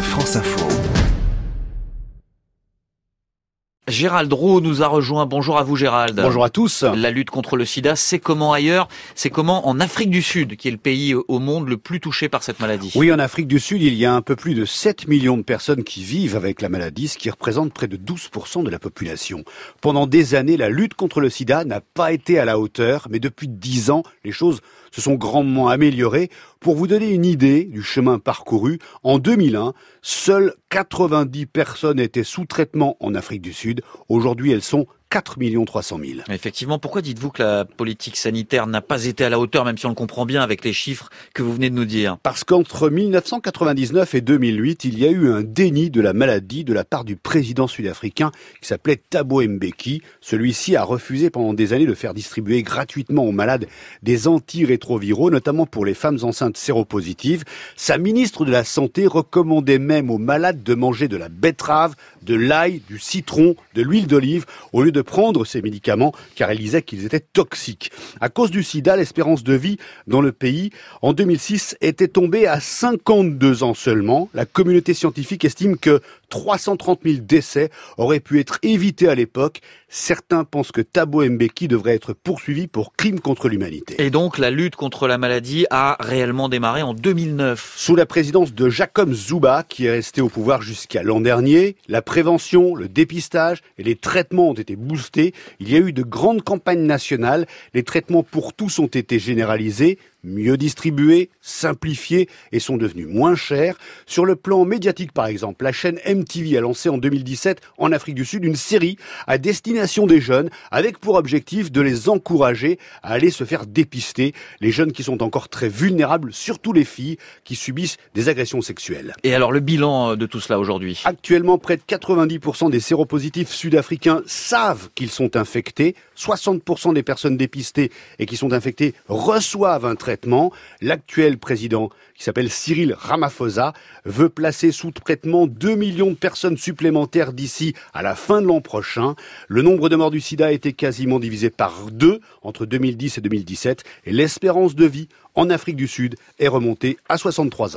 France Info. Gérald Roux nous a rejoint. Bonjour à vous Gérald. Bonjour à tous. La lutte contre le sida, c'est comment ailleurs? C'est comment en Afrique du Sud, qui est le pays au monde le plus touché par cette maladie? Oui, en Afrique du Sud, il y a un peu plus de 7 millions de personnes qui vivent avec la maladie, ce qui représente près de 12% de la population. Pendant des années, la lutte contre le sida n'a pas été à la hauteur, mais depuis 10 ans, les choses se sont grandement améliorées. Pour vous donner une idée du chemin parcouru, en 2001, seules 90 personnes étaient sous traitement en Afrique du Sud. Aujourd'hui, elles sont 4 300 000. Effectivement, pourquoi dites-vous que la politique sanitaire n'a pas été à la hauteur, même si on le comprend bien avec les chiffres que vous venez de nous dire? Parce qu'entre 1999 et 2008, il y a eu un déni de la maladie de la part du président sud-africain qui s'appelait Thabo Mbeki. Celui-ci a refusé pendant des années de faire distribuer gratuitement aux malades des antirétroviraux, notamment pour les femmes enceintes séropositives. Sa ministre de la Santé recommandait même aux malades de manger de la betterave, de l'ail, du citron, de l'huile d'olive, au lieu de de prendre ces médicaments car elle disait qu'ils étaient toxiques. À cause du sida, l'espérance de vie dans le pays en 2006 était tombée à 52 ans seulement. La communauté scientifique estime que 330 000 décès auraient pu être évités à l'époque. Certains pensent que Thabo Mbeki devrait être poursuivi pour crime contre l'humanité. Et donc la lutte contre la maladie a réellement démarré en 2009. Sous la présidence de Jacob Zouba, qui est resté au pouvoir jusqu'à l'an dernier, la prévention, le dépistage et les traitements ont été Il y a eu de grandes campagnes nationales. Les traitements pour tous ont été généralisés mieux distribués, simplifiés et sont devenus moins chers. Sur le plan médiatique, par exemple, la chaîne MTV a lancé en 2017 en Afrique du Sud une série à destination des jeunes avec pour objectif de les encourager à aller se faire dépister. Les jeunes qui sont encore très vulnérables, surtout les filles qui subissent des agressions sexuelles. Et alors le bilan de tout cela aujourd'hui? Actuellement, près de 90% des séropositifs sud-africains savent qu'ils sont infectés. 60% des personnes dépistées et qui sont infectées reçoivent un L'actuel président, qui s'appelle Cyril Ramaphosa, veut placer sous traitement 2 millions de personnes supplémentaires d'ici à la fin de l'an prochain. Le nombre de morts du sida a été quasiment divisé par deux entre 2010 et 2017 et l'espérance de vie en Afrique du Sud est remontée à 63 ans.